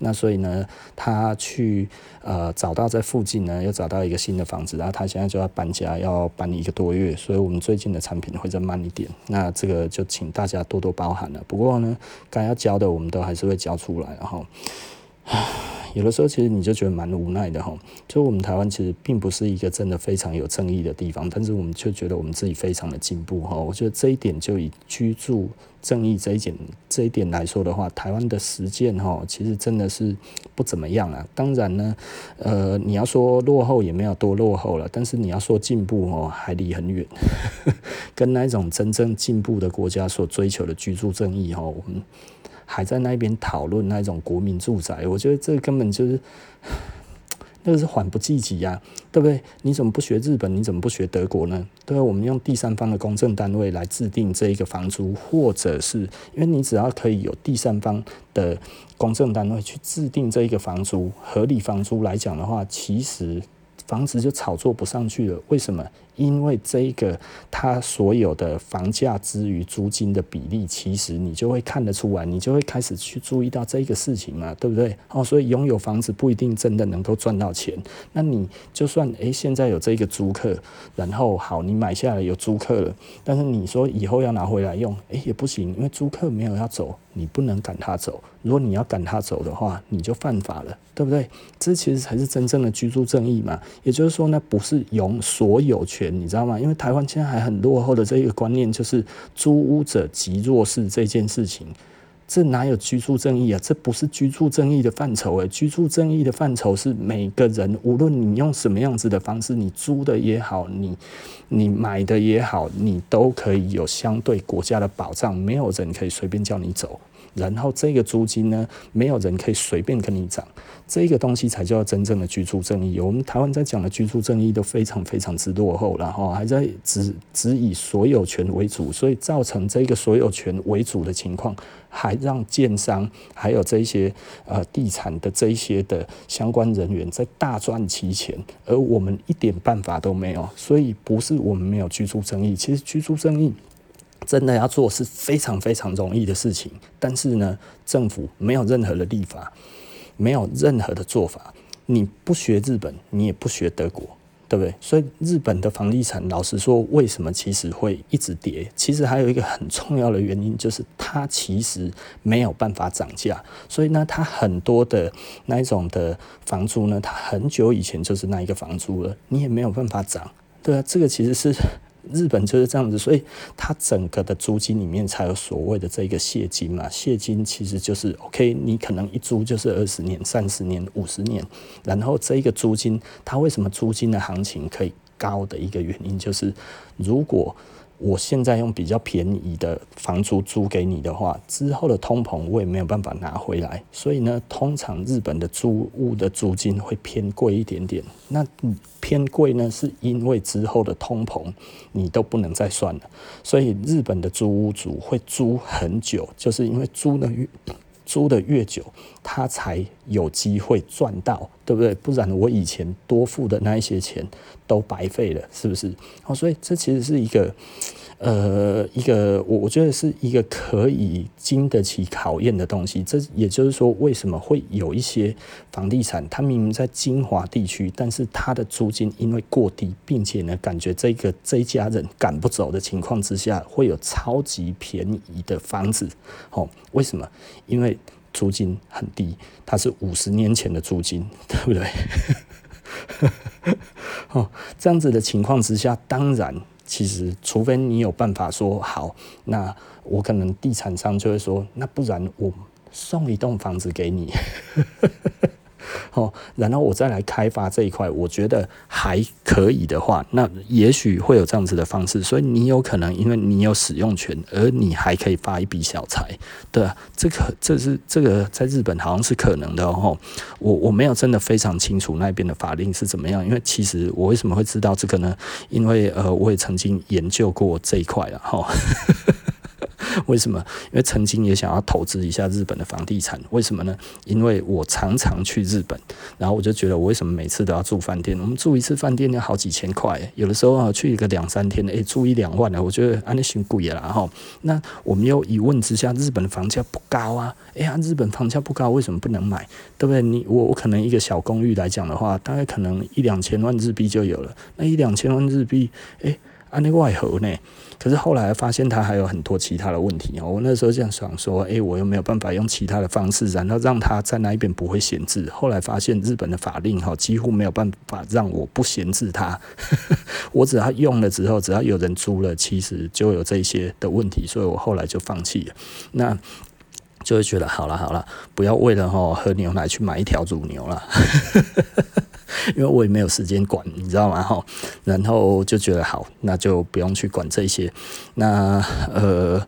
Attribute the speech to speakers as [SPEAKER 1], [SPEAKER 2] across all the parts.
[SPEAKER 1] 那所以呢，他去呃找到在附近呢，又找到一个新的房子，然后他现在就要搬家，要搬一个多月，所以我们最近的产品会再慢一点。那这个就请大家多多包涵了。不过呢，该要交的我们都还是会交出来，然后。有的时候其实你就觉得蛮无奈的哈，就我们台湾其实并不是一个真的非常有正义的地方，但是我们却觉得我们自己非常的进步哈。我觉得这一点就以居住正义这一点这一点来说的话，台湾的实践哈，其实真的是不怎么样啊。当然呢，呃，你要说落后也没有多落后了，但是你要说进步哦，还离很远，跟那一种真正进步的国家所追求的居住正义哈，我们。还在那边讨论那种国民住宅，我觉得这根本就是 那个是缓不济急呀，对不对？你怎么不学日本？你怎么不学德国呢？对，我们用第三方的公证单位来制定这一个房租，或者是因为你只要可以有第三方的公证单位去制定这一个房租，合理房租来讲的话，其实。房子就炒作不上去了，为什么？因为这个它所有的房价之于租金的比例，其实你就会看得出来，你就会开始去注意到这个事情嘛，对不对？哦，所以拥有房子不一定真的能够赚到钱。那你就算诶，现在有这个租客，然后好，你买下来有租客了，但是你说以后要拿回来用，诶，也不行，因为租客没有要走，你不能赶他走。如果你要赶他走的话，你就犯法了，对不对？这其实才是真正的居住正义嘛。也就是说呢，不是拥所有权，你知道吗？因为台湾现在还很落后的这一个观念，就是租屋者即弱势这件事情，这哪有居住正义啊？这不是居住正义的范畴诶，居住正义的范畴是每个人，无论你用什么样子的方式，你租的也好，你你买的也好，你都可以有相对国家的保障，没有人可以随便叫你走。然后这个租金呢，没有人可以随便跟你涨，这个东西才叫真正的居住正义。我们台湾在讲的居住正义都非常非常之落后，然后还在只只以所有权为主，所以造成这个所有权为主的情况，还让建商还有这些呃地产的这一些的相关人员在大赚其钱，而我们一点办法都没有。所以不是我们没有居住正义，其实居住正义。真的要做是非常非常容易的事情，但是呢，政府没有任何的立法，没有任何的做法。你不学日本，你也不学德国，对不对？所以日本的房地产，老实说，为什么其实会一直跌？其实还有一个很重要的原因，就是它其实没有办法涨价。所以呢，它很多的那一种的房租呢，它很久以前就是那一个房租了，你也没有办法涨。对啊，这个其实是。日本就是这样子，所以它整个的租金里面才有所谓的这个现金嘛。现金其实就是 OK，你可能一租就是二十年、三十年、五十年，然后这一个租金，它为什么租金的行情可以高的一个原因，就是如果。我现在用比较便宜的房租租给你的话，之后的通膨我也没有办法拿回来，所以呢，通常日本的租屋的租金会偏贵一点点。那偏贵呢，是因为之后的通膨你都不能再算了，所以日本的租屋主会租很久，就是因为租的越租的越久，他才有机会赚到，对不对？不然我以前多付的那一些钱。都白费了，是不是？哦，所以这其实是一个，呃，一个我我觉得是一个可以经得起考验的东西。这也就是说，为什么会有一些房地产，它明明在精华地区，但是它的租金因为过低，并且呢，感觉这个这一家人赶不走的情况之下，会有超级便宜的房子。哦，为什么？因为租金很低，它是五十年前的租金，对不对？哦，这样子的情况之下，当然，其实除非你有办法说好，那我可能地产商就会说，那不然我送一栋房子给你。哦，然后我再来开发这一块，我觉得还可以的话，那也许会有这样子的方式。所以你有可能，因为你有使用权，而你还可以发一笔小财，对啊，这个这是这个在日本好像是可能的哦。我我没有真的非常清楚那边的法令是怎么样，因为其实我为什么会知道这个呢？因为呃，我也曾经研究过这一块了哈。为什么？因为曾经也想要投资一下日本的房地产，为什么呢？因为我常常去日本，然后我就觉得我为什么每次都要住饭店？我们住一次饭店要好几千块，有的时候啊去一个两三天的，诶，住一两万呢，我觉得啊那嫌贵了哈。那我们又一问之下，日本的房价不高啊，哎呀，日本房价不高，为什么不能买？对不对？你我我可能一个小公寓来讲的话，大概可能一两千万日币就有了，那一两千万日币，诶。那个外盒呢？可是后来发现它还有很多其他的问题。我那时候这样想说，诶，我又没有办法用其他的方式，然后让它在那一边不会闲置。后来发现日本的法令哈，几乎没有办法让我不闲置它。我只要用了之后，只要有人租了，其实就有这些的问题，所以我后来就放弃了。那就会觉得好了好了，不要为了哦喝牛奶去买一条乳牛了。因为我也没有时间管，你知道吗？哈，然后就觉得好，那就不用去管这些。那呃。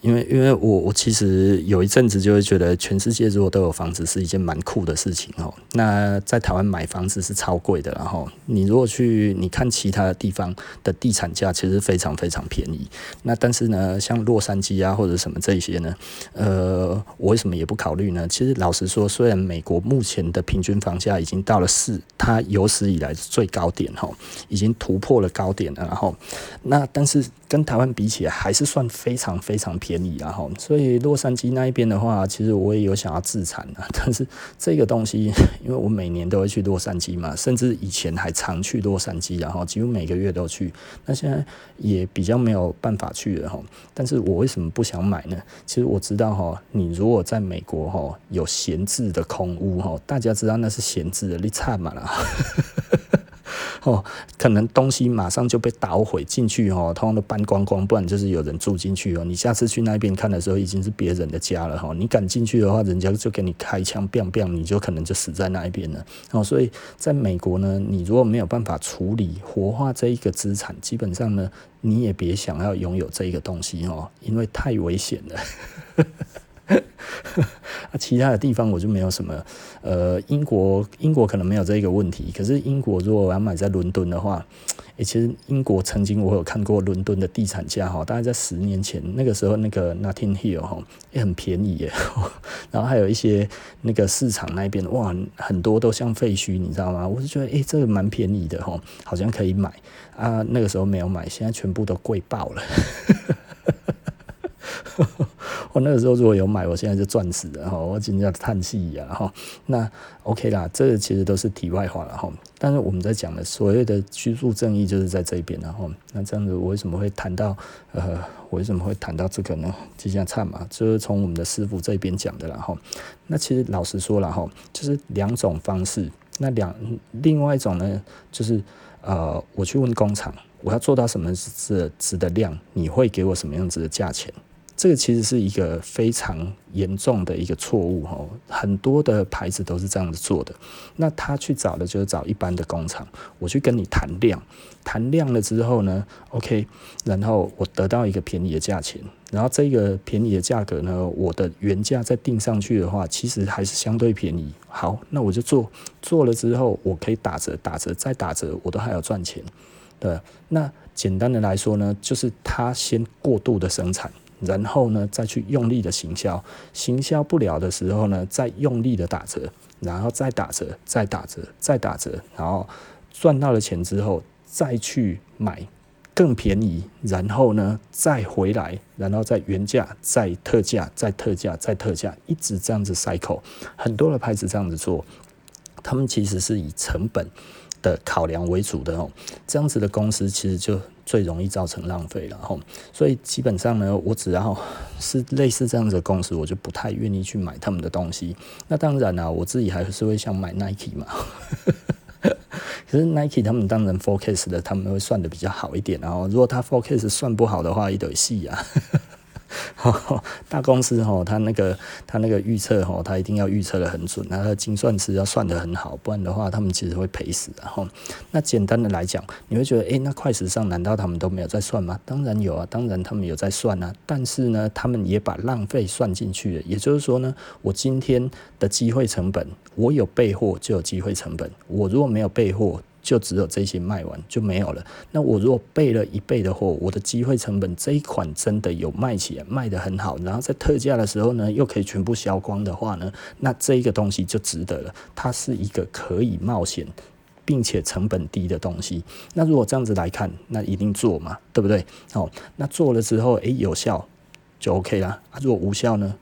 [SPEAKER 1] 因为，因为我我其实有一阵子就会觉得，全世界如果都有房子是一件蛮酷的事情哦。那在台湾买房子是超贵的，然后你如果去你看其他的地方的地产价，其实非常非常便宜。那但是呢，像洛杉矶啊或者什么这些呢，呃，我为什么也不考虑呢？其实老实说，虽然美国目前的平均房价已经到了四，它有史以来的最高点哈，已经突破了高点了，然后那但是跟台湾比起来，还是算非常非常便宜。然后，所以洛杉矶那一边的话，其实我也有想要自产的，但是这个东西，因为我每年都会去洛杉矶嘛，甚至以前还常去洛杉矶，然后几乎每个月都去。那现在也比较没有办法去了哈。但是我为什么不想买呢？其实我知道哈，你如果在美国哈有闲置的空屋哈，大家知道那是闲置的，你差嘛啦。哦，可能东西马上就被捣毁进去哦，通通都搬光光，不然就是有人住进去哦。你下次去那边看的时候，已经是别人的家了哈。你敢进去的话，人家就给你开枪，biang biang，你就可能就死在那一边了。哦，所以在美国呢，你如果没有办法处理活化这一个资产，基本上呢，你也别想要拥有这一个东西哦，因为太危险了。其他的地方我就没有什么，呃，英国英国可能没有这一个问题，可是英国如果我要买在伦敦的话，诶，其实英国曾经我有看过伦敦的地产价哈，大概在十年前那个时候那个 Notting Hill 哈也很便宜耶，然后还有一些那个市场那边哇，很多都像废墟，你知道吗？我就觉得诶，这个蛮便宜的哈，好像可以买啊，那个时候没有买，现在全部都贵爆了。我那个时候如果有买，我现在就赚死了哈！我今天要叹气呀哈。那 OK 啦，这其实都是题外话了哈。但是我们在讲的所谓的居住正义，就是在这边然后那这样子，我为什么会谈到呃，我为什么会谈到这个呢？就这样唱嘛，就是从我们的师傅这边讲的然后。那其实老实说了哈，就是两种方式。那两另外一种呢，就是呃，我去问工厂，我要做到什么值值的量，你会给我什么样子的价钱？这个其实是一个非常严重的一个错误哈，很多的牌子都是这样子做的。那他去找的就是找一般的工厂，我去跟你谈量，谈量了之后呢，OK，然后我得到一个便宜的价钱，然后这个便宜的价格呢，我的原价再定上去的话，其实还是相对便宜。好，那我就做，做了之后我可以打折，打折再打折，我都还要赚钱。对，那简单的来说呢，就是他先过度的生产。然后呢，再去用力的行销，行销不了的时候呢，再用力的打折，然后再打折，再打折，再打折，然后赚到了钱之后，再去买更便宜，然后呢，再回来，然后再原价，再特价，再特价，再特价，一直这样子 cycle，很多的牌子这样子做，他们其实是以成本的考量为主的哦，这样子的公司其实就最容易造成浪费了吼。所以基本上呢，我只要 是类似这样子的公司，我就不太愿意去买他们的东西。那当然啦，我自己还是会想买 Nike 嘛。可是 Nike 他们当然 forecast 的，他们会算得比较好一点。然后如果他 forecast 算不好的话，一堆戏啊。大公司哈，他那个他那个预测哈，他一定要预测得很准，那他的精算师要算得很好，不然的话，他们其实会赔死的哈。那简单的来讲，你会觉得，诶、那快时尚难道他们都没有在算吗？当然有啊，当然他们有在算啊，但是呢，他们也把浪费算进去了。也就是说呢，我今天的机会成本，我有备货就有机会成本，我如果没有备货。就只有这些卖完就没有了。那我如果备了一倍的货，我的机会成本这一款真的有卖起来，卖得很好，然后在特价的时候呢，又可以全部销光的话呢，那这一个东西就值得了。它是一个可以冒险，并且成本低的东西。那如果这样子来看，那一定做嘛，对不对？哦，那做了之后，诶，有效就 OK 啦。如果无效呢？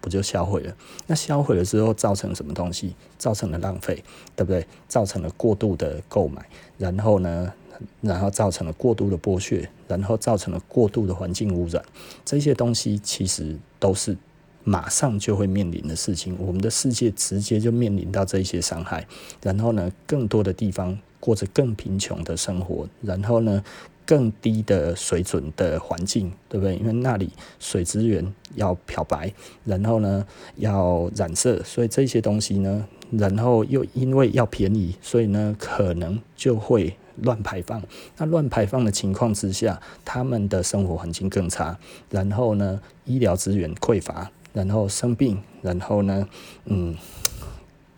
[SPEAKER 1] 不就销毁了？那销毁了之后造成什么东西？造成了浪费，对不对？造成了过度的购买，然后呢，然后造成了过度的剥削，然后造成了过度的环境污染。这些东西其实都是马上就会面临的事情。我们的世界直接就面临到这一些伤害。然后呢，更多的地方过着更贫穷的生活。然后呢，更低的水准的环境，对不对？因为那里水资源要漂白，然后呢要染色，所以这些东西呢，然后又因为要便宜，所以呢可能就会乱排放。那乱排放的情况之下，他们的生活环境更差，然后呢医疗资源匮乏，然后生病，然后呢，嗯。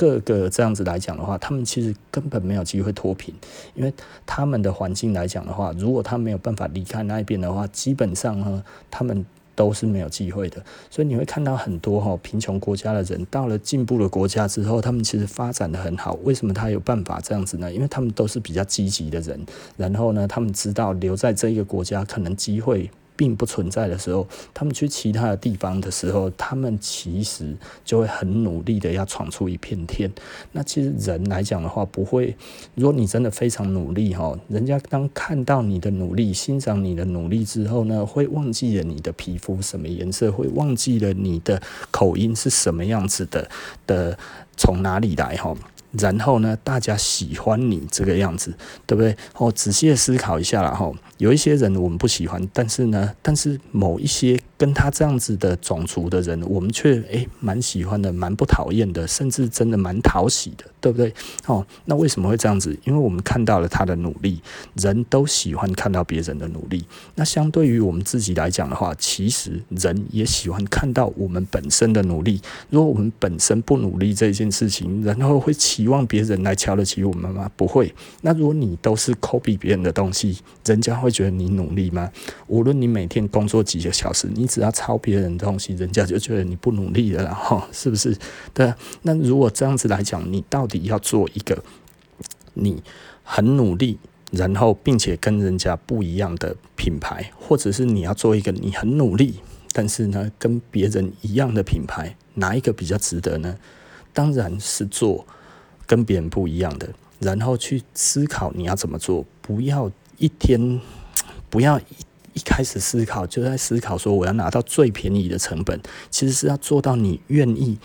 [SPEAKER 1] 各个这样子来讲的话，他们其实根本没有机会脱贫，因为他们的环境来讲的话，如果他没有办法离开那一边的话，基本上呢，他们都是没有机会的。所以你会看到很多哈贫穷国家的人，到了进步的国家之后，他们其实发展得很好。为什么他有办法这样子呢？因为他们都是比较积极的人，然后呢，他们知道留在这一个国家可能机会。并不存在的时候，他们去其他的地方的时候，他们其实就会很努力的要闯出一片天。那其实人来讲的话，不会，如果你真的非常努力哈，人家当看到你的努力、欣赏你的努力之后呢，会忘记了你的皮肤什么颜色，会忘记了你的口音是什么样子的的，从哪里来哈。然后呢，大家喜欢你这个样子，对不对？哦，仔细的思考一下了，吼，有一些人我们不喜欢，但是呢，但是某一些跟他这样子的种族的人，我们却诶蛮喜欢的，蛮不讨厌的，甚至真的蛮讨喜的，对不对？哦，那为什么会这样子？因为我们看到了他的努力，人都喜欢看到别人的努力。那相对于我们自己来讲的话，其实人也喜欢看到我们本身的努力。如果我们本身不努力这件事情，然后会期。望别人来瞧得起我们吗？不会。那如果你都是 copy 别人的东西，人家会觉得你努力吗？无论你每天工作几个小时，你只要抄别人的东西，人家就觉得你不努力了，然后是不是？对。那如果这样子来讲，你到底要做一个你很努力，然后并且跟人家不一样的品牌，或者是你要做一个你很努力，但是呢跟别人一样的品牌，哪一个比较值得呢？当然是做。跟别人不一样的，然后去思考你要怎么做，不要一天，不要一一开始思考就在思考说我要拿到最便宜的成本，其实是要做到你愿意。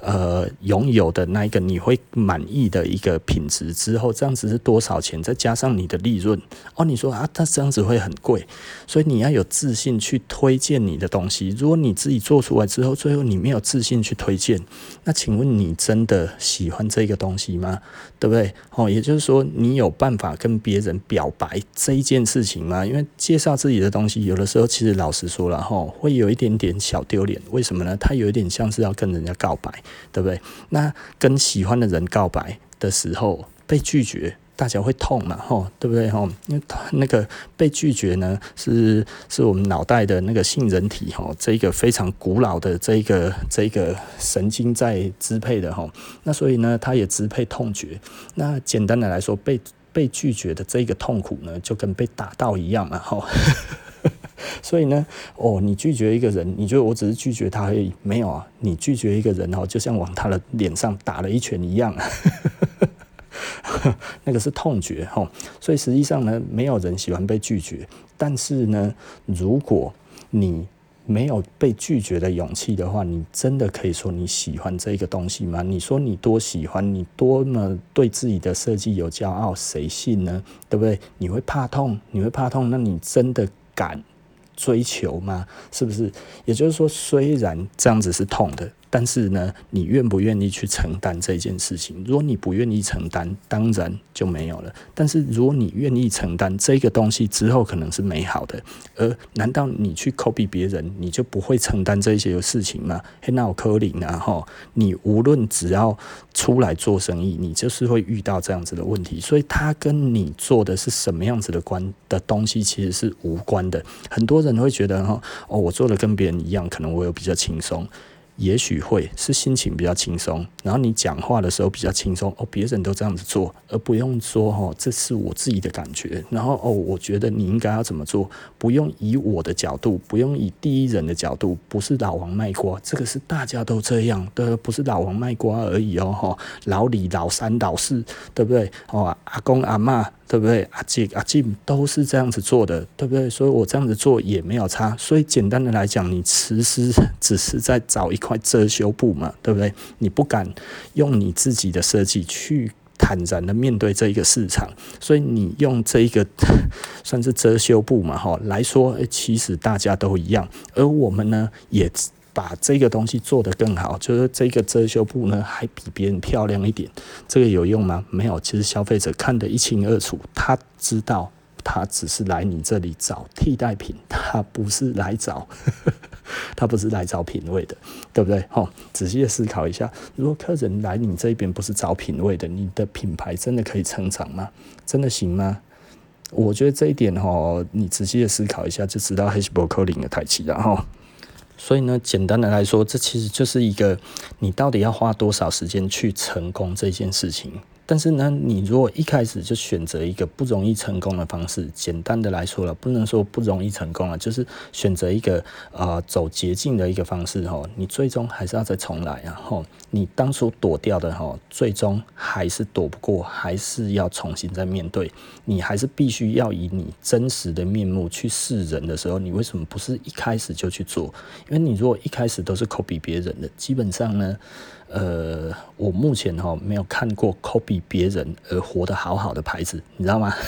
[SPEAKER 1] 呃，拥有的那一个你会满意的一个品质之后，这样子是多少钱？再加上你的利润哦，你说啊，它这样子会很贵，所以你要有自信去推荐你的东西。如果你自己做出来之后，最后你没有自信去推荐，那请问你真的喜欢这个东西吗？对不对？哦，也就是说，你有办法跟别人表白这一件事情吗？因为介绍自己的东西，有的时候其实老实说了哈，会有一点点小丢脸。为什么呢？它有一点像是要跟人家告白。对不对？那跟喜欢的人告白的时候被拒绝，大家会痛嘛？吼，对不对？吼，因为那个被拒绝呢，是是我们脑袋的那个杏仁体吼，这个非常古老的这一个这一个神经在支配的吼。那所以呢，它也支配痛觉。那简单的来说，被被拒绝的这个痛苦呢，就跟被打到一样嘛？吼。所以呢，哦，你拒绝一个人，你觉得我只是拒绝他而已？没有啊，你拒绝一个人哦，就像往他的脸上打了一拳一样，那个是痛觉哈。所以实际上呢，没有人喜欢被拒绝。但是呢，如果你没有被拒绝的勇气的话，你真的可以说你喜欢这个东西吗？你说你多喜欢，你多么对自己的设计有骄傲，谁信呢？对不对？你会怕痛，你会怕痛，那你真的敢追求吗？是不是？也就是说，虽然这样子是痛的，但是呢，你愿不愿意去承担这件事情？如果你不愿意承担，当然就没有了。但是如果你愿意承担这个东西之后，可能是美好的。而难道你去 copy 别人，你就不会承担这些事情吗？嘿，那我柯林啊，哈，你无论只要出来做生意，你就是会遇到这样子的问题。所以，他跟你做的是什么样子的关的东西，其实是无关的。很多人会觉得，哈，哦，我做的跟别人一样，可能我有比较轻松。也许会是心情比较轻松，然后你讲话的时候比较轻松哦，别人都这样子做，而不用说哦，这是我自己的感觉，然后哦，我觉得你应该要怎么做，不用以我的角度，不用以第一人的角度，不是老王卖瓜，这个是大家都这样，的，不是老王卖瓜而已哦，哈，老李、老三、老四，对不对？哦，阿公阿嬷。对不对？阿姐、阿静都是这样子做的，对不对？所以我这样子做也没有差。所以简单的来讲，你其实只是在找一块遮羞布嘛，对不对？你不敢用你自己的设计去坦然的面对这一个市场，所以你用这一个 算是遮羞布嘛，哈，来说，其实大家都一样。而我们呢，也。把这个东西做得更好，就是这个遮羞布呢，还比别人漂亮一点。这个有用吗？没有。其实消费者看得一清二楚，他知道他只是来你这里找替代品，他不是来找，他不是来找品味的，对不对？哦，仔细的思考一下，如果客人来你这边不是找品味的，你的品牌真的可以成长吗？真的行吗？我觉得这一点哦，你仔细的思考一下，就知道还是不可能的代志了哈。所以呢，简单的来说，这其实就是一个你到底要花多少时间去成功这件事情。但是呢，你如果一开始就选择一个不容易成功的方式，简单的来说了，不能说不容易成功了，就是选择一个呃走捷径的一个方式哈，你最终还是要再重来啊哈，你当初躲掉的哈，最终还是躲不过，还是要重新再面对，你还是必须要以你真实的面目去示人的时候，你为什么不是一开始就去做？因为你如果一开始都是 copy 别人的，基本上呢。呃，我目前哈没有看过 copy 别人而活得好好的牌子，你知道吗？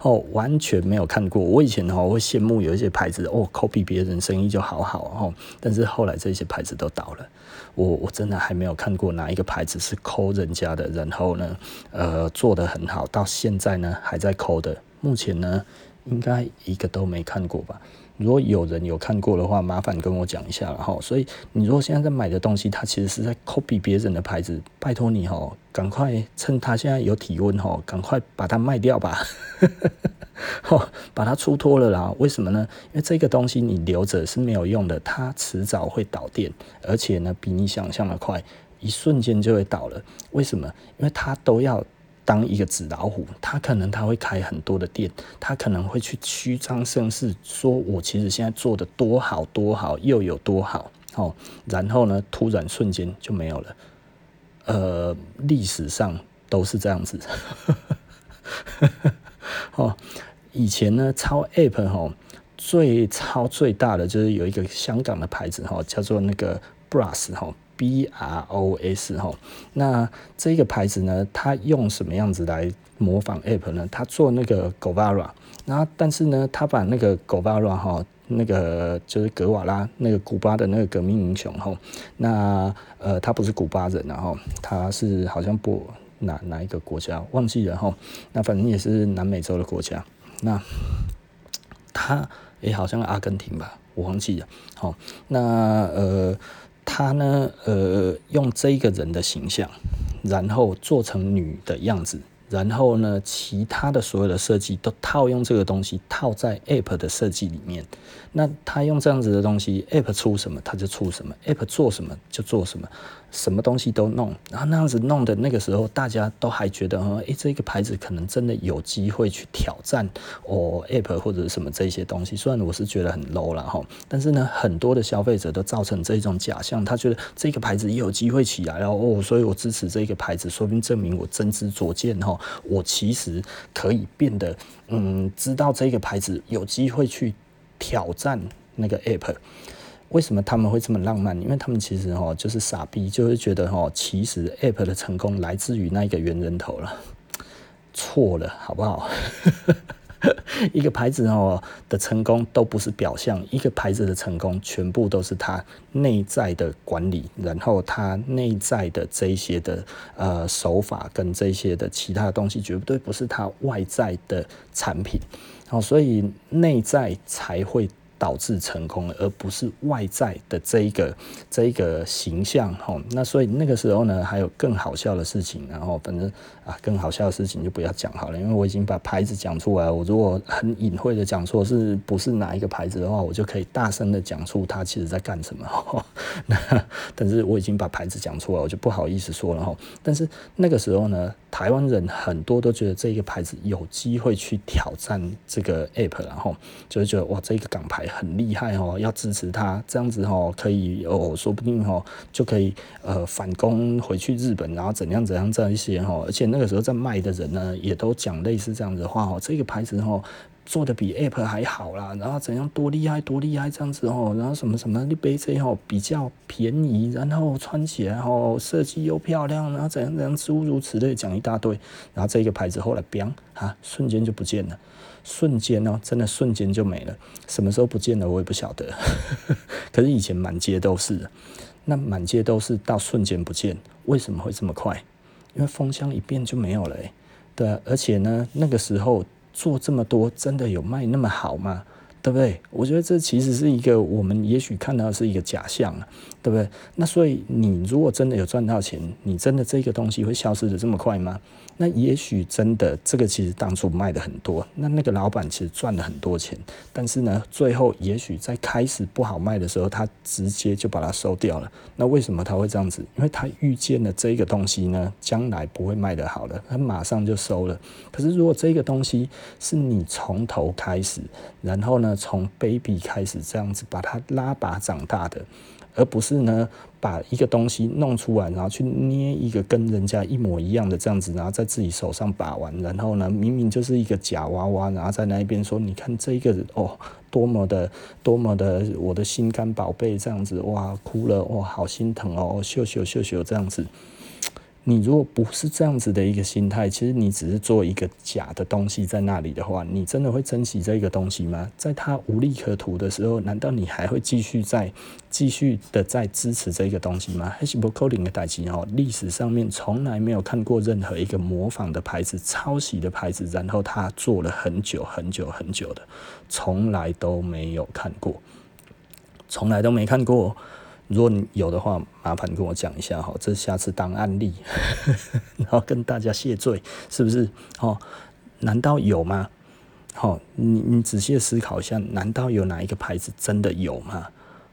[SPEAKER 1] 哦，完全没有看过。我以前哈会羡慕有一些牌子哦，copy 别人生意就好好哦，但是后来这些牌子都倒了。我我真的还没有看过哪一个牌子是抠人家的，然后呢，呃，做得很好，到现在呢还在抠的。目前呢，应该一个都没看过吧。如果有人有看过的话，麻烦跟我讲一下了哈。所以你如果现在在买的东西，它其实是在 copy 别人的牌子，拜托你哈，赶快趁它现在有体温哈，赶快把它卖掉吧，哈把它出脱了啦。为什么呢？因为这个东西你留着是没有用的，它迟早会导电，而且呢比你想象的快，一瞬间就会倒了。为什么？因为它都要。当一个纸老虎，他可能他会开很多的店，他可能会去虚张声势，说我其实现在做的多好多好，又有多好，哦，然后呢，突然瞬间就没有了。呃，历史上都是这样子。哦，以前呢，抄 App 哈，最抄最大的就是有一个香港的牌子哈，叫做那个 bras 哈。B R O S 哈，那这个牌子呢，它用什么样子来模仿 App 呢？它做那个 Guevara，那但是呢，它把那个 Guevara 哈，那个就是格瓦拉，那个古巴的那个革命英雄哈，那呃，他不是古巴人，然后他是好像不哪哪一个国家忘记了哈，那反正也是南美洲的国家，那他也好像阿根廷吧，我忘记了，好，那呃。他呢，呃，用这个人的形象，然后做成女的样子，然后呢，其他的所有的设计都套用这个东西，套在 App 的设计里面。那他用这样子的东西，App 出什么他就出什么，App 做什么就做什么。什么东西都弄，然后那样子弄的那个时候，大家都还觉得，诶、欸，这个牌子可能真的有机会去挑战哦，App 或者什么这些东西。虽然我是觉得很 low 了哈，但是呢，很多的消费者都造成这种假象，他觉得这个牌子也有机会起来了哦，所以我支持这个牌子，说不定证明我真知灼见哈，我其实可以变得嗯，知道这个牌子有机会去挑战那个 App。为什么他们会这么浪漫？因为他们其实哈就是傻逼，就是觉得哈，其实 App 的成功来自于那一个猿人头了，错了，好不好？一个牌子哦的成功都不是表象，一个牌子的成功全部都是它内在的管理，然后它内在的这一些的呃手法跟这些的其他的东西，绝对不是它外在的产品。好，所以内在才会。导致成功了，而不是外在的这一个这一个形象哈。那所以那个时候呢，还有更好笑的事情，然后反正啊，更好笑的事情就不要讲好了，因为我已经把牌子讲出来。我如果很隐晦的讲说是不是哪一个牌子的话，我就可以大声的讲出他其实在干什么。那但是我已经把牌子讲出来，我就不好意思说了哈。但是那个时候呢，台湾人很多都觉得这个牌子有机会去挑战这个 app，然后就是觉得哇，这个港牌。很厉害哦，要支持它，这样子哦，可以哦，说不定哦，就可以呃反攻回去日本，然后怎样怎样这样一些哦，而且那个时候在卖的人呢，也都讲类似这样子的话哦，这个牌子哦做的比 Ape 还好啦，然后怎样多厉害多厉害这样子哦，然后什么什么你背这哦比较便宜，然后穿起来哦设计又漂亮，然后怎样怎样诸如此类讲一大堆，然后这个牌子后来变啊瞬间就不见了。瞬间哦，真的瞬间就没了。什么时候不见了，我也不晓得。可是以前满街都是，那满街都是到瞬间不见，为什么会这么快？因为风向一变就没有了。对，而且呢，那个时候做这么多，真的有卖那么好吗？对不对？我觉得这其实是一个我们也许看到是一个假象啊，对不对？那所以你如果真的有赚到钱，你真的这个东西会消失得这么快吗？那也许真的这个其实当初卖的很多，那那个老板其实赚了很多钱，但是呢，最后也许在开始不好卖的时候，他直接就把它收掉了。那为什么他会这样子？因为他预见了这个东西呢，将来不会卖得好的，他马上就收了。可是如果这个东西是你从头开始，然后呢，从 baby 开始这样子把它拉拔长大的，而不是呢把一个东西弄出来，然后去捏一个跟人家一模一样的这样子，然后在自己手上把玩，然后呢明明就是一个假娃娃，然后在那一边说，你看这个哦多么的多么的我的心肝宝贝这样子，哇哭了哇好心疼哦，秀秀秀秀这样子。你如果不是这样子的一个心态，其实你只是做一个假的东西在那里的话，你真的会珍惜这个东西吗？在它无利可图的时候，难道你还会继续在继续的在支持这个东西吗？还是不扣零的代志哦？历史上面从来没有看过任何一个模仿的牌子、抄袭的牌子，然后他做了很久很久很久的，从来都没有看过，从来都没看过。如果你有的话，麻烦跟我讲一下哈，这下次当案例，然后跟大家谢罪，是不是？哦，难道有吗？好，你你仔细思考一下，难道有哪一个牌子真的有吗？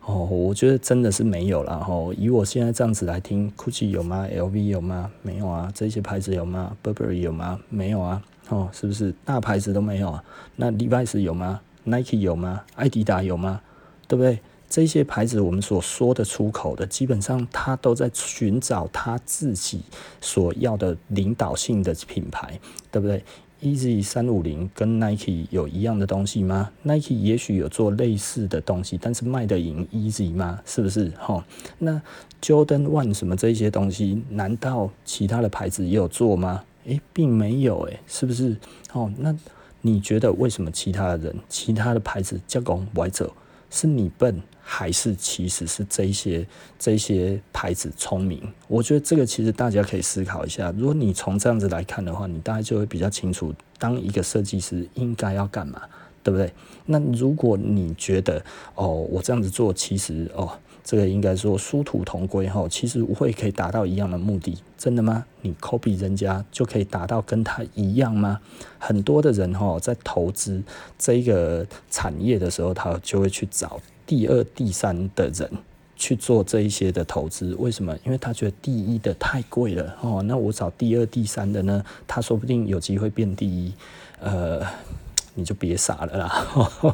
[SPEAKER 1] 哦，我觉得真的是没有了。哦，以我现在这样子来听，GUCCI 有吗？LV 有吗？没有啊。这些牌子有吗？Burberry 有吗？没有啊。哦，是不是大牌子都没有啊？那 Levi's 有吗？Nike 有吗？艾迪达有吗？对不对？这些牌子，我们所说的出口的，基本上他都在寻找他自己所要的领导性的品牌，对不对？Easy 三五零跟 Nike 有一样的东西吗？Nike 也许有做类似的东西，但是卖得赢 Easy 吗？是不是？哈，那 Jordan One 什么这些东西，难道其他的牌子也有做吗？诶，并没有，诶，是不是？哦，那你觉得为什么其他的人、其他的牌子加工不爱走？是你笨，还是其实是这些这些牌子聪明？我觉得这个其实大家可以思考一下。如果你从这样子来看的话，你大概就会比较清楚，当一个设计师应该要干嘛，对不对？那如果你觉得哦，我这样子做其实哦。这个应该说殊途同归哈，其实无非可以达到一样的目的，真的吗？你 copy 人家就可以达到跟他一样吗？很多的人哈，在投资这个产业的时候，他就会去找第二、第三的人去做这一些的投资。为什么？因为他觉得第一的太贵了哦，那我找第二、第三的呢？他说不定有机会变第一。呃，你就别傻了啦，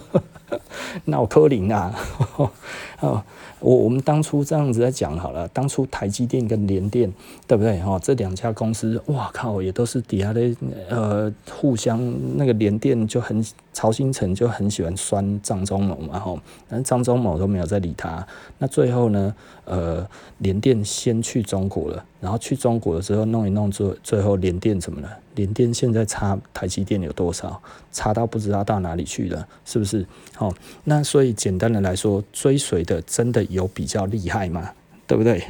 [SPEAKER 1] 脑壳灵啊！哦，我我们当初这样子在讲好了，当初台积电跟联电，对不对？哈，这两家公司，哇靠，也都是底下的呃，互相那个联电就很曹兴诚就很喜欢酸张忠谋嘛，哈，但是张忠谋都没有在理他。那最后呢，呃，联电先去中国了，然后去中国的时候弄一弄，最最后联电怎么了？联电现在差台积电有多少？差到不知道到哪里去了，是不是？哦，那所以简单的来说，追随的真的有比较厉害吗？对不对？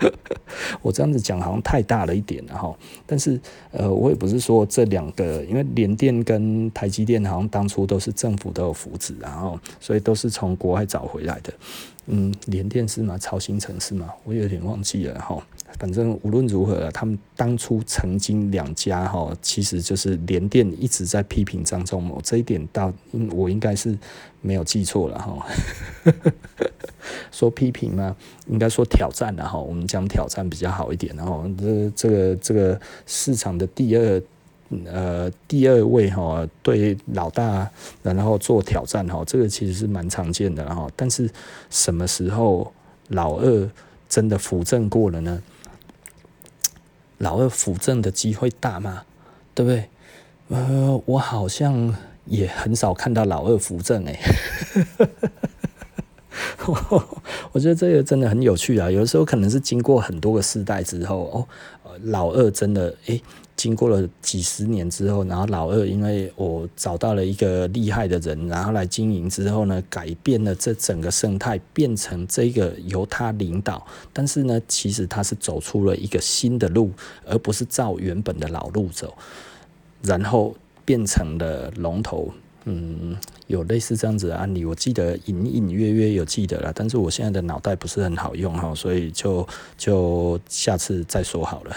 [SPEAKER 1] 我这样子讲好像太大了一点然后，但是呃，我也不是说这两个，因为联电跟台积电好像当初都是政府都有扶持，然后所以都是从国外找回来的。嗯，联电是吗？超新城是吗？我有点忘记了哈。反正无论如何，他们当初曾经两家哈，其实就是联电一直在批评张忠谋这一点，到我应该是没有记错了哈。说批评吗？应该说挑战了哈。我们讲挑战比较好一点，然后这这个这个市场的第二。呃，第二位哈，对老大然后做挑战哈，这个其实是蛮常见的哈。但是什么时候老二真的扶正过了呢？老二扶正的机会大吗？对不对？呃，我好像也很少看到老二扶正哎。我觉得这个真的很有趣啊。有的时候可能是经过很多个世代之后哦，老二真的哎。经过了几十年之后，然后老二因为我找到了一个厉害的人，然后来经营之后呢，改变了这整个生态，变成这个由他领导。但是呢，其实他是走出了一个新的路，而不是照原本的老路走，然后变成了龙头。嗯，有类似这样子的案例，我记得隐隐约约有记得了，但是我现在的脑袋不是很好用哈，所以就就下次再说好了。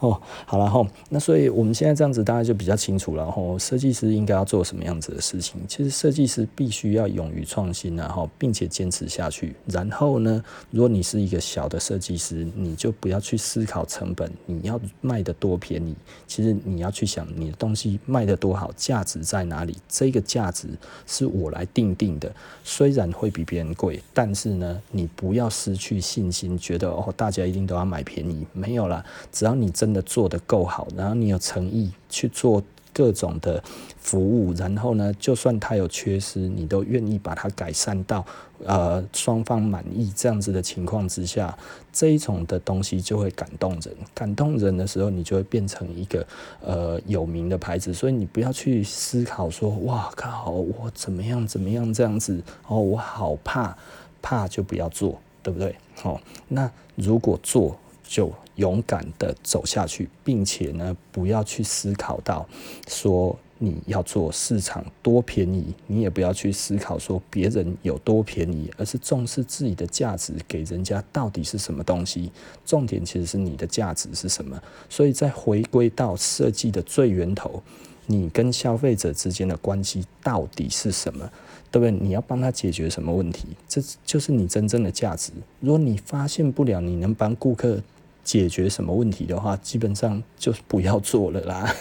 [SPEAKER 1] 哦，好了哈，那所以我们现在这样子大家就比较清楚了哈。设计师应该要做什么样子的事情？其实设计师必须要勇于创新，然后并且坚持下去。然后呢，如果你是一个小的设计师，你就不要去思考成本，你要卖得多便宜。其实你要去想你的东西卖得多好，价值在哪里？这个价值是我来定定的。虽然会比别人贵，但是呢，你不要失去信心，觉得哦，大家一定都要买便宜。没有啦，只要你真做得够好，然后你有诚意去做各种的服务，然后呢，就算他有缺失，你都愿意把它改善到呃双方满意这样子的情况之下，这一种的东西就会感动人。感动人的时候，你就会变成一个呃有名的牌子。所以你不要去思考说，哇靠，我怎么样怎么样这样子哦，我好怕，怕就不要做，对不对？好，那如果做。就勇敢的走下去，并且呢，不要去思考到说你要做市场多便宜，你也不要去思考说别人有多便宜，而是重视自己的价值给人家到底是什么东西。重点其实是你的价值是什么。所以再回归到设计的最源头，你跟消费者之间的关系到底是什么？对不对？你要帮他解决什么问题？这就是你真正的价值。如果你发现不了你能帮顾客解决什么问题的话，基本上就是不要做了啦。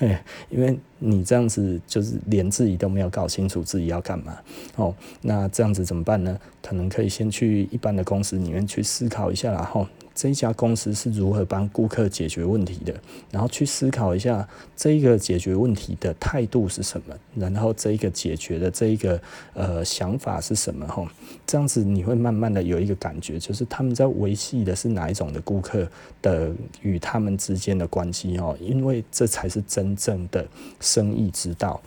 [SPEAKER 1] 因为你这样子就是连自己都没有搞清楚自己要干嘛哦，那这样子怎么办呢？可能可以先去一般的公司里面去思考一下，然后。这一家公司是如何帮顾客解决问题的？然后去思考一下这一个解决问题的态度是什么？然后这一个解决的这一个呃想法是什么？吼，这样子你会慢慢的有一个感觉，就是他们在维系的是哪一种的顾客的与他们之间的关系哦，因为这才是真正的生意之道。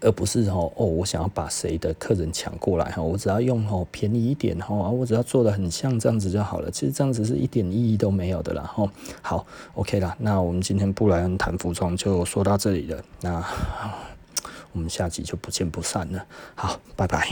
[SPEAKER 1] 而不是哦，我想要把谁的客人抢过来哈，我只要用哦便宜一点哈，我只要做的很像这样子就好了。其实这样子是一点意义都没有的啦哈。好，OK 啦，那我们今天布莱恩谈服装就说到这里了，那我们下集就不见不散了。好，拜拜。